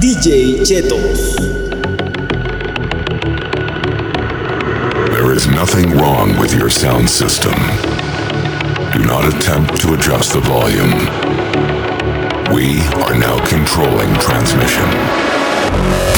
DJ Cheto. There is nothing wrong with your sound system. Do not attempt to adjust the volume. We are now controlling transmission.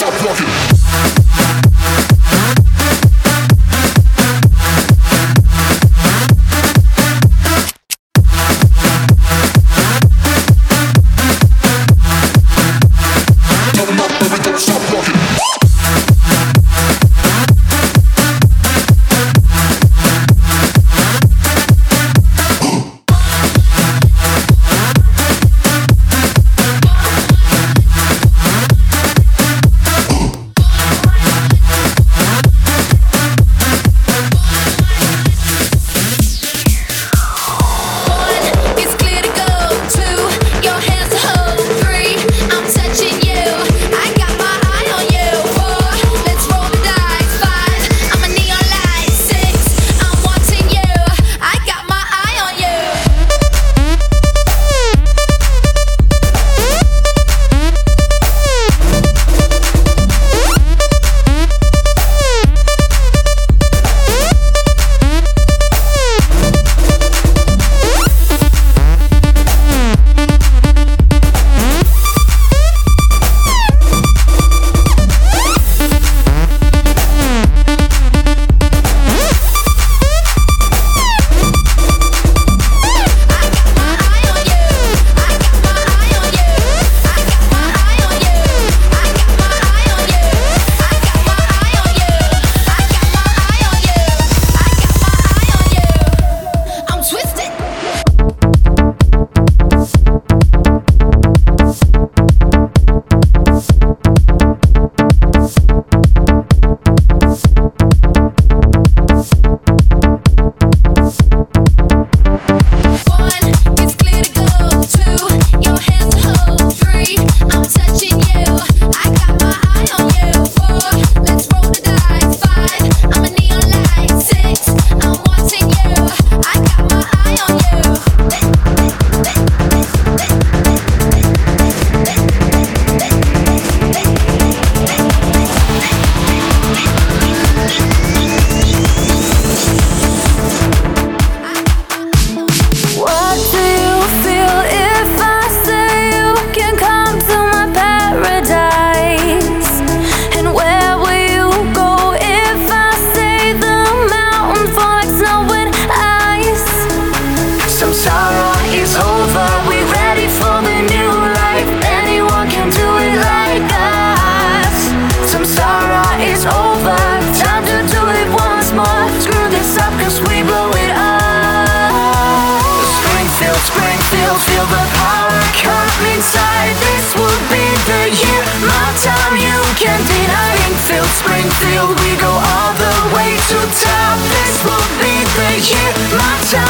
stop walking. field, we go all the way to top. This will be the year, my time.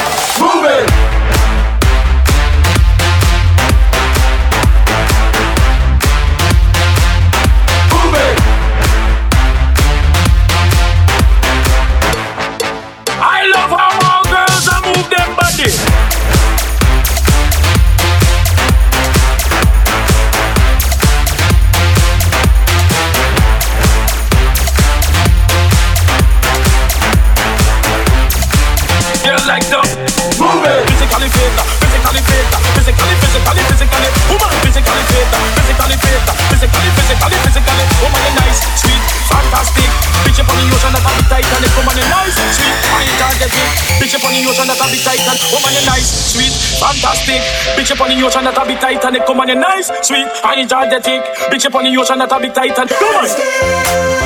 nice, sweet, I enjoy the tick. Bitch up on the ocean, that a big titan. Come on.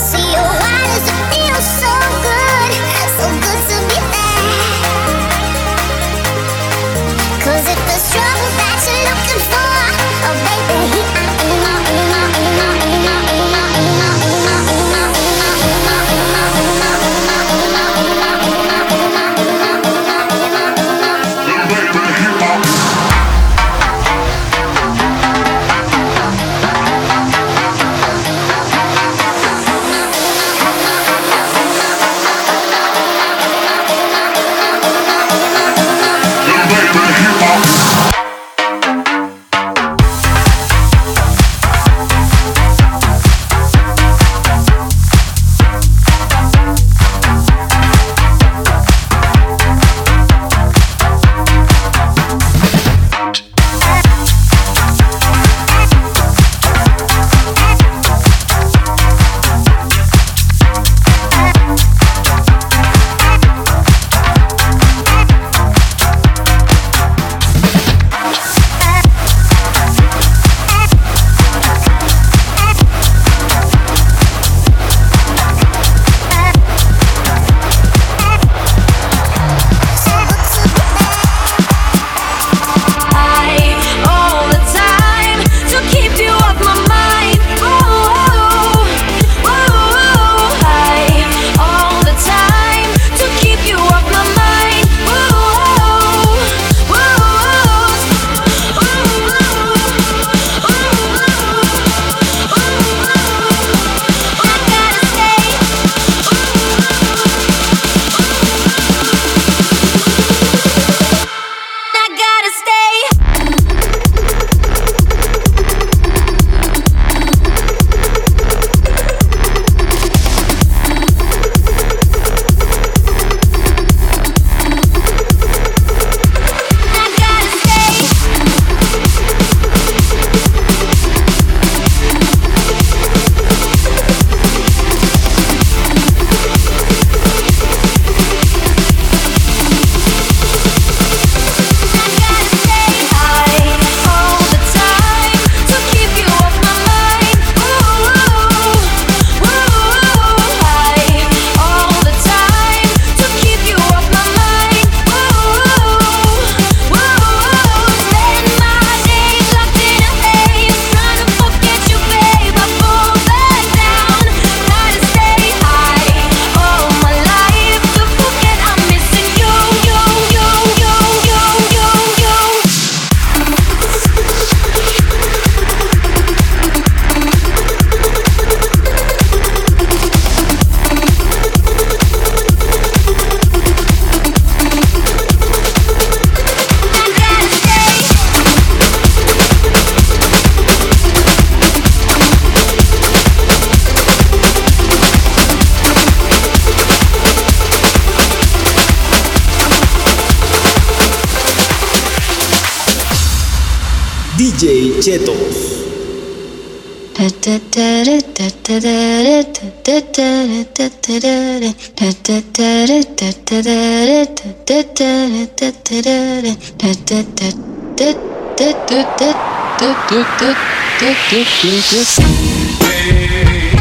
see Hey,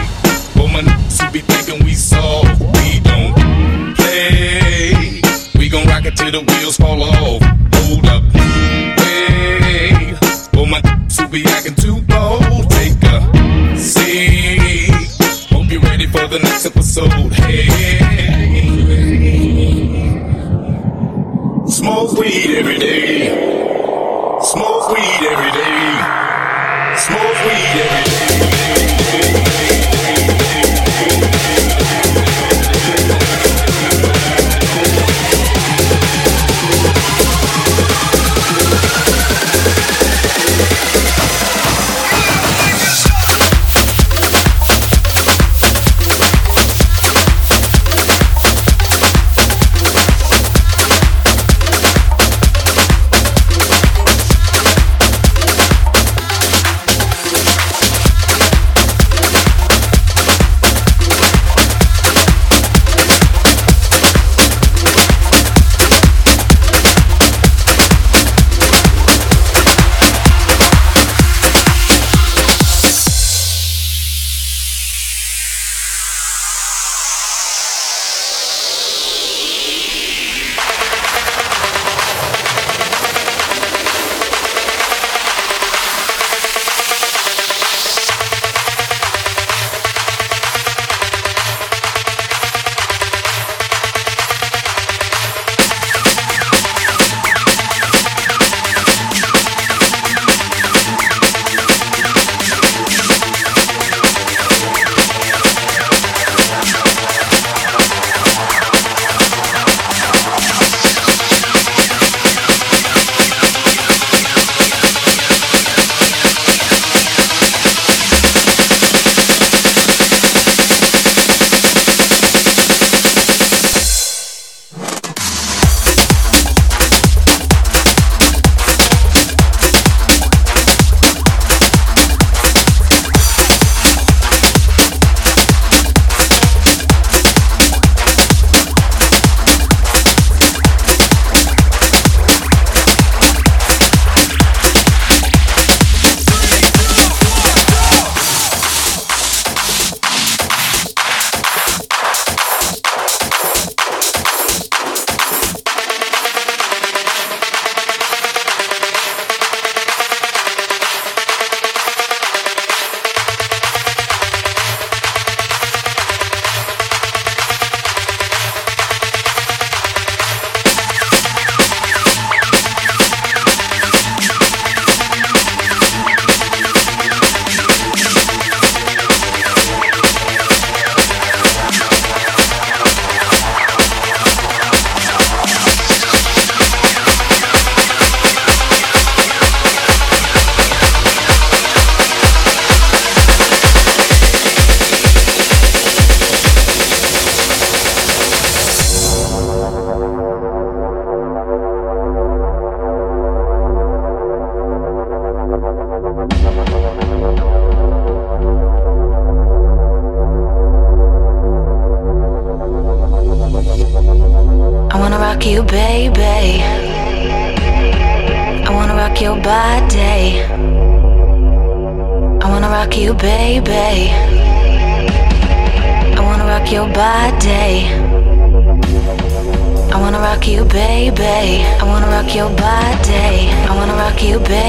woman, who be thinking we soft, we don't play. We gon' rock it till the wheels fall off. Hold up, be acting too bold, take a seat. Hope you're ready for the next episode. Hey, smoke weed every day.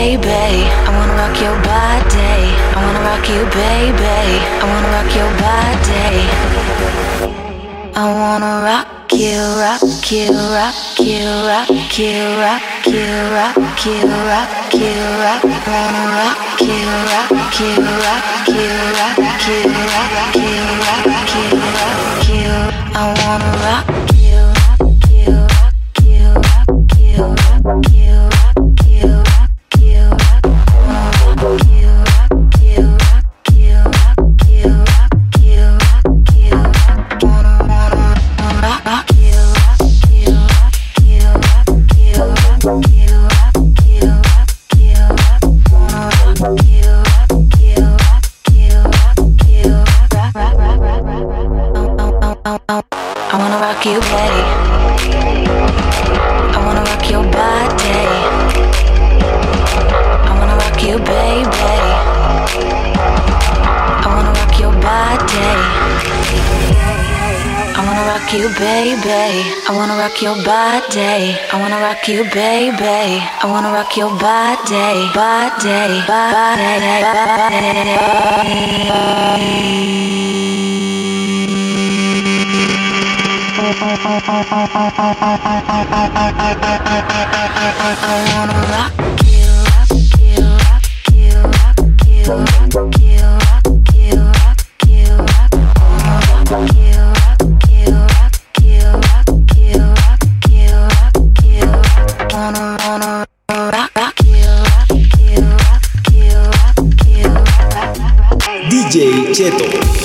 Baby. I wanna rock your body. I wanna rock you, baby. I wanna rock your body. I wanna rock you, rock you, rock you, rock you, rock you, rock you, rock you, rock. Wanna rock you, rock you, rock you, rock you, rock you, rock you, rock you. I wanna rock you, your body. I wanna rock you, baby. I wanna rock your body, body, body, body. I wanna rock you, rock you, rock you, rock you, rock you, rock you,